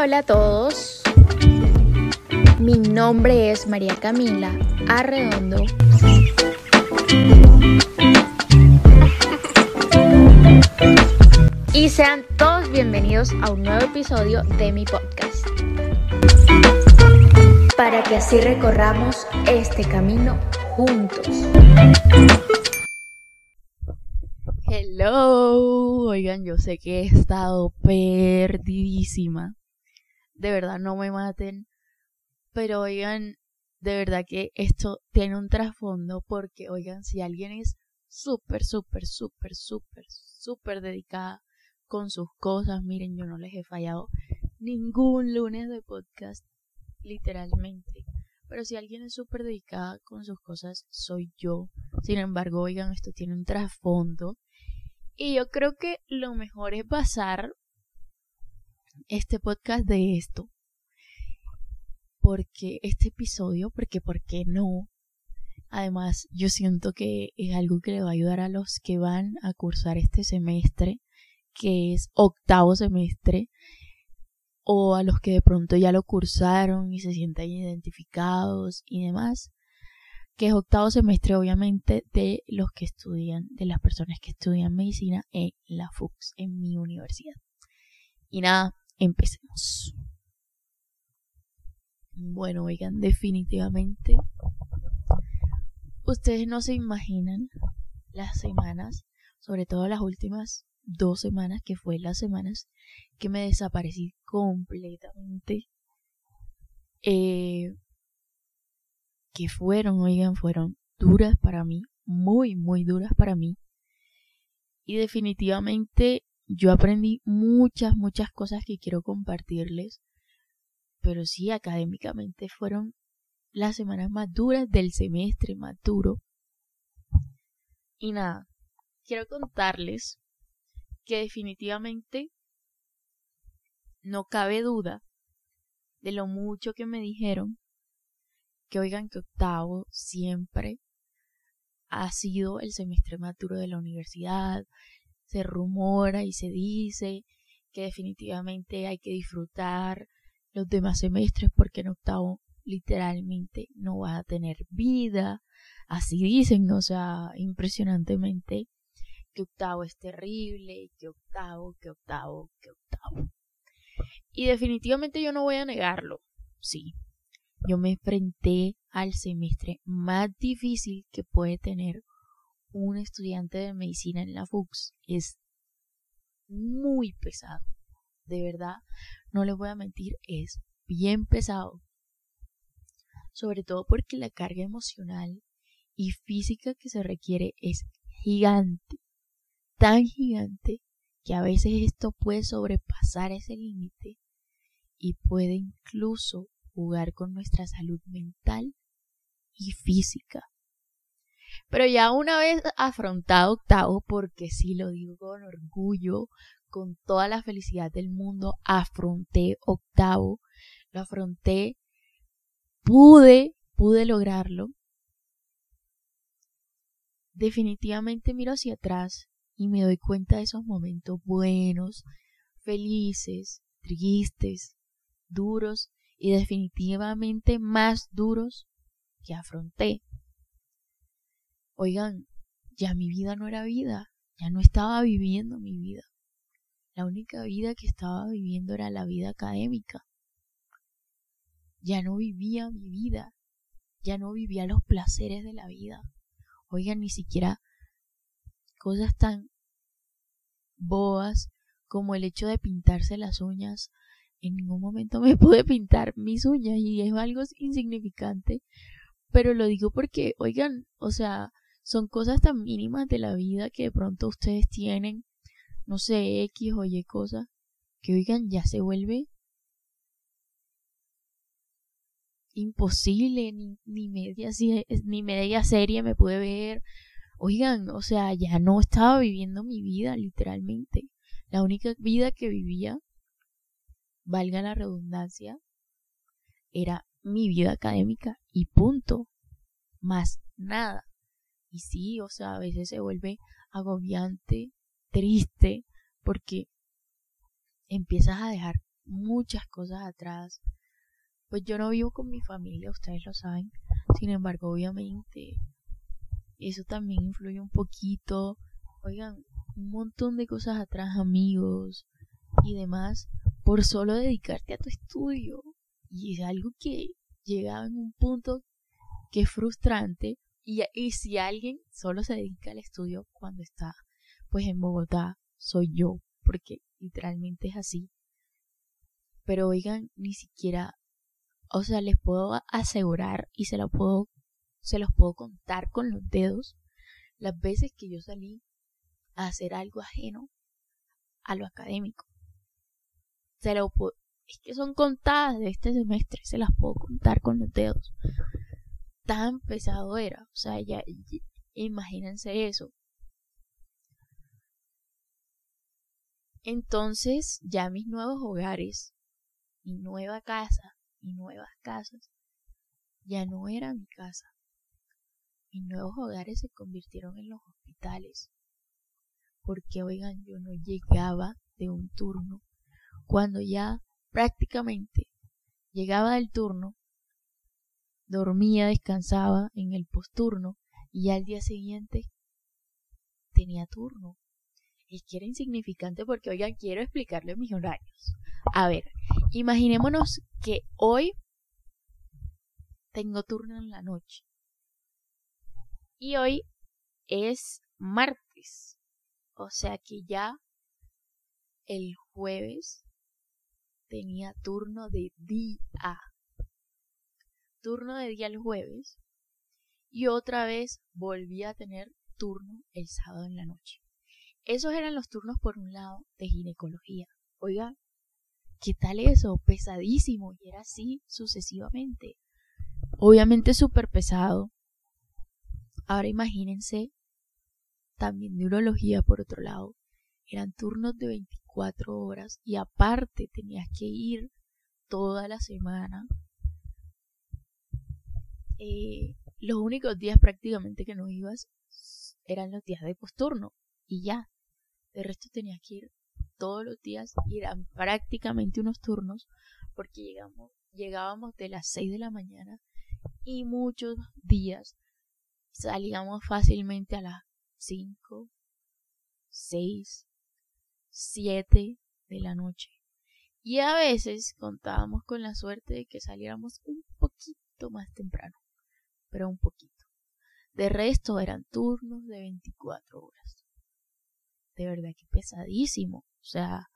Hola, a todos. Mi nombre es María Camila Arredondo. Y sean todos bienvenidos a un nuevo episodio de mi podcast. Para que así recorramos este camino juntos. Hello, oigan, yo sé que he estado perdidísima. De verdad, no me maten. Pero oigan, de verdad que esto tiene un trasfondo porque, oigan, si alguien es súper, súper, súper, súper, súper dedicada con sus cosas, miren, yo no les he fallado ningún lunes de podcast, literalmente. Pero si alguien es súper dedicada con sus cosas, soy yo. Sin embargo, oigan, esto tiene un trasfondo. Y yo creo que lo mejor es basar este podcast de esto. Porque este episodio, porque ¿por qué no? Además, yo siento que es algo que le va a ayudar a los que van a cursar este semestre, que es octavo semestre, o a los que de pronto ya lo cursaron y se sientan identificados y demás, que es octavo semestre obviamente de los que estudian, de las personas que estudian medicina en la FUX, en mi universidad. Y nada, empecemos. Bueno, oigan, definitivamente ustedes no se imaginan las semanas, sobre todo las últimas dos semanas, que fue las semanas que me desaparecí completamente. Eh, que fueron, oigan, fueron duras para mí, muy, muy duras para mí. Y definitivamente yo aprendí muchas, muchas cosas que quiero compartirles. Pero sí, académicamente fueron las semanas más duras del semestre más duro. Y nada, quiero contarles que definitivamente no cabe duda de lo mucho que me dijeron que oigan que octavo siempre ha sido el semestre más duro de la universidad. Se rumora y se dice que definitivamente hay que disfrutar los demás semestres porque en octavo literalmente no vas a tener vida. Así dicen, o sea, impresionantemente que octavo es terrible, que octavo, que octavo, que octavo. Y definitivamente yo no voy a negarlo. Sí, yo me enfrenté al semestre más difícil que puede tener un estudiante de medicina en la FUX. Es muy pesado. De verdad, no les voy a mentir, es bien pesado sobre todo porque la carga emocional y física que se requiere es gigante, tan gigante que a veces esto puede sobrepasar ese límite y puede incluso jugar con nuestra salud mental y física. Pero ya una vez afrontado octavo, porque sí lo digo con orgullo, con toda la felicidad del mundo, afronté octavo, lo afronté pude, pude lograrlo, definitivamente miro hacia atrás y me doy cuenta de esos momentos buenos, felices, tristes, duros y definitivamente más duros que afronté. Oigan, ya mi vida no era vida, ya no estaba viviendo mi vida. La única vida que estaba viviendo era la vida académica ya no vivía mi vida, ya no vivía los placeres de la vida. Oigan, ni siquiera cosas tan boas como el hecho de pintarse las uñas. En ningún momento me pude pintar mis uñas y es algo insignificante, pero lo digo porque, oigan, o sea, son cosas tan mínimas de la vida que de pronto ustedes tienen, no sé, X o Y cosas, que oigan, ya se vuelve imposible, ni, ni, media, ni media serie me pude ver. Oigan, o sea, ya no estaba viviendo mi vida, literalmente. La única vida que vivía, valga la redundancia, era mi vida académica y punto. Más nada. Y sí, o sea, a veces se vuelve agobiante, triste, porque empiezas a dejar muchas cosas atrás. Pues yo no vivo con mi familia, ustedes lo saben. Sin embargo, obviamente, eso también influye un poquito. Oigan, un montón de cosas atrás, amigos y demás, por solo dedicarte a tu estudio. Y es algo que llega en un punto que es frustrante. Y, y si alguien solo se dedica al estudio cuando está pues en Bogotá, soy yo, porque literalmente es así. Pero oigan, ni siquiera, o sea, les puedo asegurar y se lo puedo, se los puedo contar con los dedos las veces que yo salí a hacer algo ajeno a lo académico. Se lo puedo, es que son contadas de este semestre, se las puedo contar con los dedos. Tan pesado era, o sea, ya, imagínense eso. Entonces ya mis nuevos hogares, mi nueva casa, mis nuevas casas, ya no era mi casa. Mis nuevos hogares se convirtieron en los hospitales. Porque, oigan, yo no llegaba de un turno cuando ya prácticamente llegaba del turno, dormía, descansaba en el posturno y al día siguiente tenía turno es que era insignificante porque, oigan, quiero explicarle mis horarios. A ver, imaginémonos que hoy tengo turno en la noche. Y hoy es martes. O sea que ya el jueves tenía turno de día. Turno de día el jueves. Y otra vez volví a tener turno el sábado en la noche. Esos eran los turnos por un lado de ginecología. Oiga, ¿qué tal eso? Pesadísimo. Y era así sucesivamente. Obviamente súper pesado. Ahora imagínense también de urología por otro lado. Eran turnos de 24 horas y aparte tenías que ir toda la semana. Eh, los únicos días prácticamente que no ibas eran los días de posturno y ya. De resto tenía que ir todos los días y eran prácticamente unos turnos porque llegamos, llegábamos de las 6 de la mañana y muchos días salíamos fácilmente a las 5, 6, 7 de la noche. Y a veces contábamos con la suerte de que saliéramos un poquito más temprano, pero un poquito. De resto eran turnos de 24 horas de verdad que pesadísimo. O sea,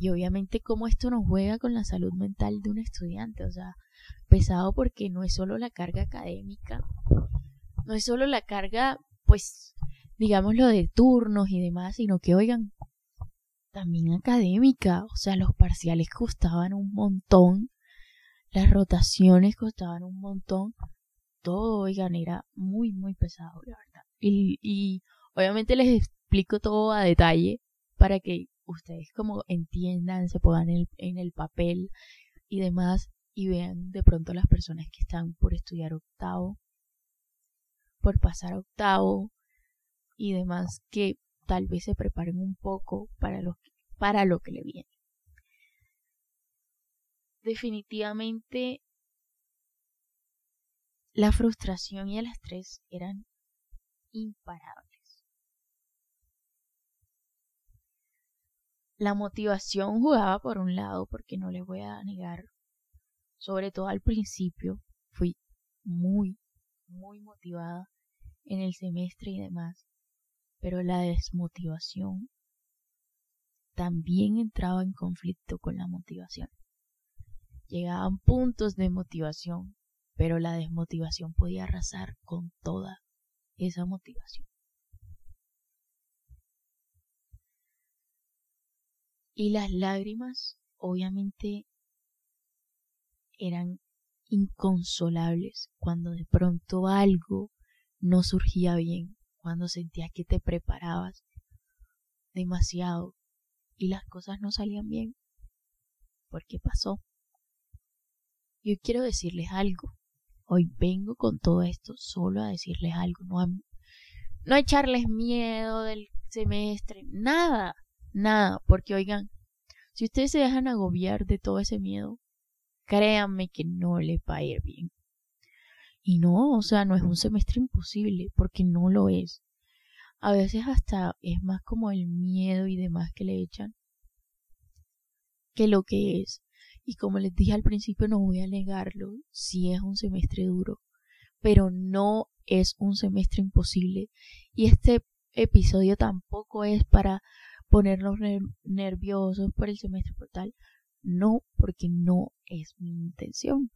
y obviamente cómo esto nos juega con la salud mental de un estudiante. O sea, pesado porque no es solo la carga académica, no es solo la carga, pues, digamos lo de turnos y demás, sino que, oigan, también académica. O sea, los parciales costaban un montón, las rotaciones costaban un montón. Todo, oigan, era muy, muy pesado, la verdad. Y, y obviamente les explico todo a detalle para que ustedes como entiendan, se pongan en el, en el papel y demás y vean de pronto las personas que están por estudiar octavo, por pasar octavo y demás que tal vez se preparen un poco para lo para lo que le viene. Definitivamente la frustración y el estrés eran imparables. La motivación jugaba por un lado, porque no les voy a negar, sobre todo al principio, fui muy, muy motivada en el semestre y demás, pero la desmotivación también entraba en conflicto con la motivación. Llegaban puntos de motivación, pero la desmotivación podía arrasar con toda esa motivación. Y las lágrimas, obviamente, eran inconsolables cuando de pronto algo no surgía bien, cuando sentías que te preparabas demasiado y las cosas no salían bien. ¿Por qué pasó? Yo quiero decirles algo. Hoy vengo con todo esto solo a decirles algo, no a, no a echarles miedo del semestre, nada nada, porque oigan, Si ustedes se dejan agobiar de todo ese miedo, créanme que no les va a ir bien. Y no, o sea, no es un semestre imposible, porque no lo es. A veces hasta es más como el miedo y demás que le echan que lo que es. Y como les dije al principio, no voy a negarlo, si es un semestre duro, pero no es un semestre imposible. Y este episodio tampoco es para ponernos nerviosos por el semestre portal. No, porque no es mi intención.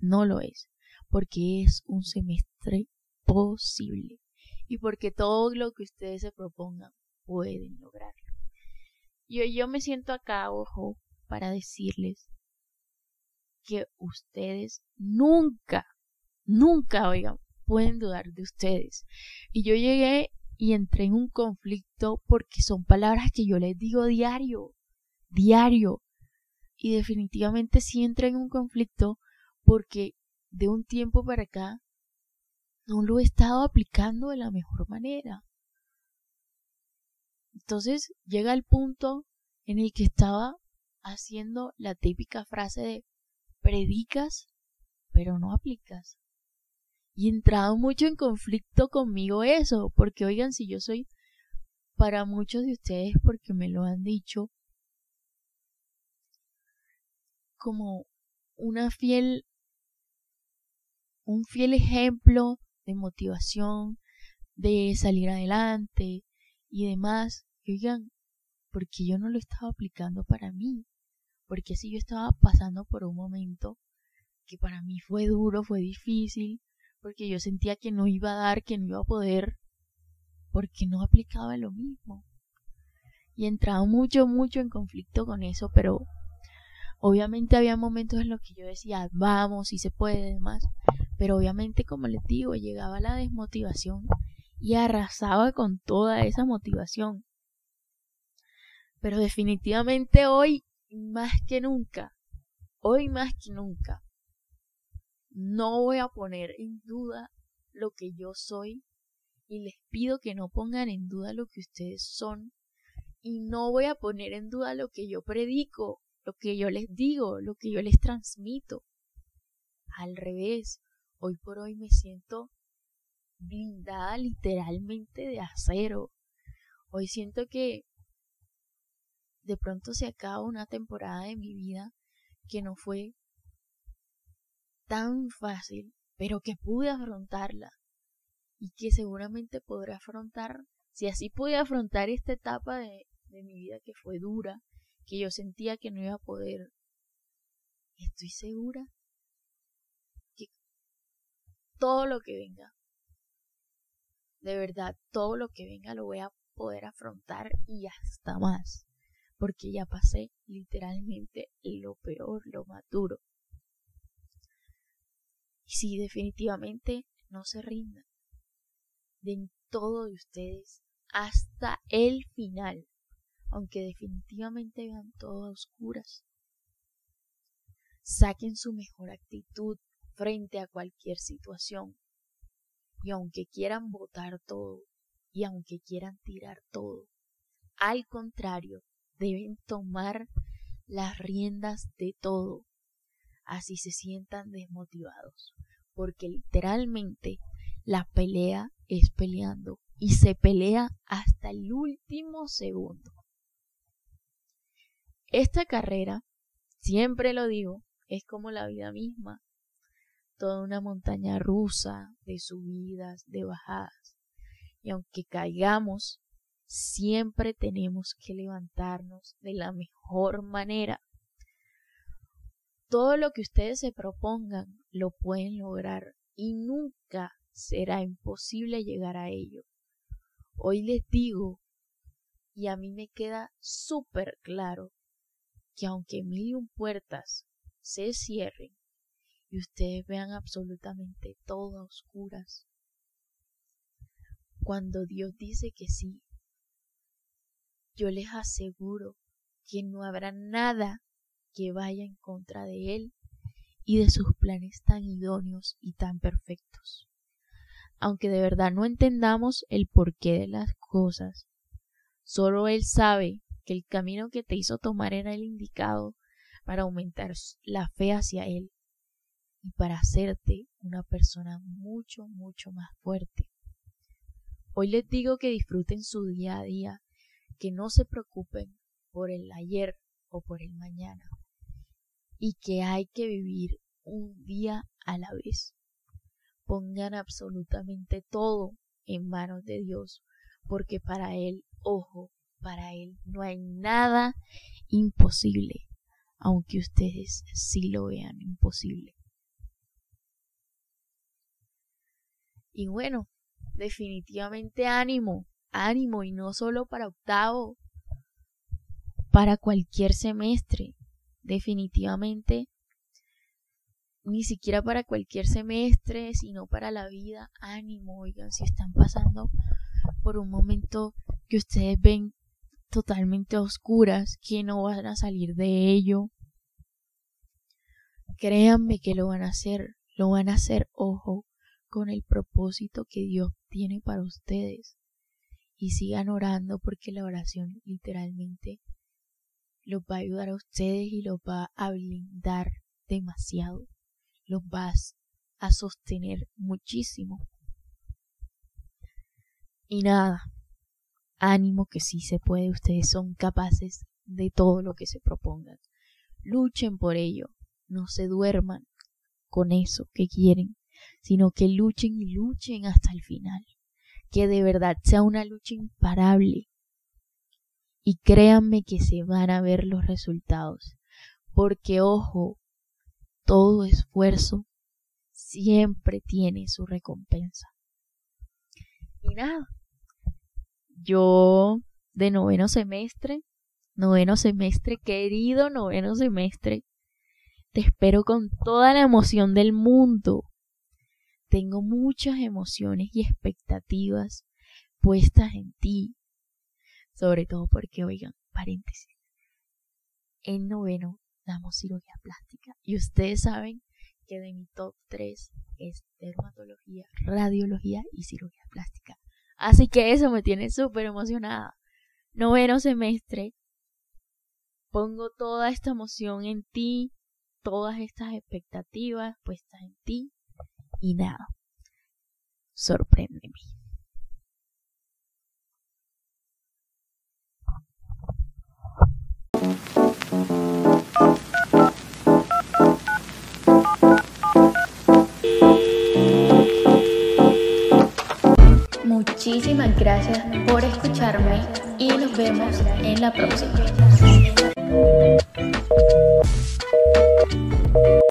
No lo es. Porque es un semestre posible. Y porque todo lo que ustedes se propongan pueden lograrlo. Yo, yo me siento acá, ojo, para decirles que ustedes nunca, nunca, oigan, pueden dudar de ustedes. Y yo llegué y entré en un conflicto porque son palabras que yo les digo diario, diario. Y definitivamente sí entré en un conflicto porque de un tiempo para acá no lo he estado aplicando de la mejor manera. Entonces llega el punto en el que estaba haciendo la típica frase de predicas, pero no aplicas. Y he entrado mucho en conflicto conmigo eso, porque oigan, si yo soy para muchos de ustedes, porque me lo han dicho, como una fiel, un fiel ejemplo de motivación, de salir adelante y demás. oigan, porque yo no lo estaba aplicando para mí, porque si yo estaba pasando por un momento que para mí fue duro, fue difícil, porque yo sentía que no iba a dar, que no iba a poder, porque no aplicaba lo mismo. Y entraba mucho, mucho en conflicto con eso, pero obviamente había momentos en los que yo decía, vamos, si se puede, demás, pero obviamente, como les digo, llegaba la desmotivación y arrasaba con toda esa motivación. Pero definitivamente hoy, más que nunca, hoy más que nunca, no voy a poner en duda lo que yo soy y les pido que no pongan en duda lo que ustedes son y no voy a poner en duda lo que yo predico, lo que yo les digo, lo que yo les transmito. Al revés, hoy por hoy me siento blindada literalmente de acero. Hoy siento que de pronto se acaba una temporada de mi vida que no fue tan fácil, pero que pude afrontarla y que seguramente podré afrontar, si así pude afrontar esta etapa de, de mi vida que fue dura, que yo sentía que no iba a poder, estoy segura que todo lo que venga, de verdad, todo lo que venga lo voy a poder afrontar y hasta más porque ya pasé literalmente lo peor, lo más duro. Y sí, definitivamente no se rindan. Den todo de ustedes hasta el final, aunque definitivamente vean todo a oscuras. Saquen su mejor actitud frente a cualquier situación. Y aunque quieran votar todo, y aunque quieran tirar todo, al contrario, deben tomar las riendas de todo, así se sientan desmotivados, porque literalmente la pelea es peleando y se pelea hasta el último segundo. Esta carrera, siempre lo digo, es como la vida misma, toda una montaña rusa de subidas, de bajadas, y aunque caigamos, siempre tenemos que levantarnos de la mejor manera. Todo lo que ustedes se propongan lo pueden lograr y nunca será imposible llegar a ello. Hoy les digo, y a mí me queda súper claro, que aunque mil y un puertas se cierren y ustedes vean absolutamente todo a oscuras, cuando Dios dice que sí, yo les aseguro que no habrá nada que vaya en contra de Él y de sus planes tan idóneos y tan perfectos. Aunque de verdad no entendamos el porqué de las cosas, solo Él sabe que el camino que te hizo tomar era el indicado para aumentar la fe hacia Él y para hacerte una persona mucho, mucho más fuerte. Hoy les digo que disfruten su día a día, que no se preocupen por el ayer o por el mañana y que hay que vivir un día a la vez. Pongan absolutamente todo en manos de Dios, porque para Él, ojo, para Él no hay nada imposible, aunque ustedes sí lo vean imposible. Y bueno, definitivamente ánimo, ánimo y no solo para octavo, para cualquier semestre, definitivamente. Ni siquiera para cualquier semestre, sino para la vida, ánimo, oigan, si están pasando por un momento que ustedes ven totalmente oscuras, que no van a salir de ello, créanme que lo van a hacer, lo van a hacer, ojo, con el propósito que Dios tiene para ustedes. Y sigan orando porque la oración literalmente los va a ayudar a ustedes y los va a blindar demasiado. Los vas a sostener muchísimo. Y nada, ánimo que sí se puede, ustedes son capaces de todo lo que se propongan. Luchen por ello, no se duerman con eso que quieren, sino que luchen y luchen hasta el final. Que de verdad sea una lucha imparable. Y créanme que se van a ver los resultados. Porque ojo, todo esfuerzo siempre tiene su recompensa. Y nada, yo de noveno semestre, noveno semestre, querido noveno semestre, te espero con toda la emoción del mundo. Tengo muchas emociones y expectativas puestas en ti. Sobre todo porque, oigan, paréntesis. En noveno damos cirugía plástica. Y ustedes saben que de mi top 3 es dermatología, radiología y cirugía plástica. Así que eso me tiene súper emocionada. Noveno semestre. Pongo toda esta emoción en ti, todas estas expectativas puestas en ti y dado. Sorpréndeme. Muchísimas gracias por escucharme y nos vemos en la próxima.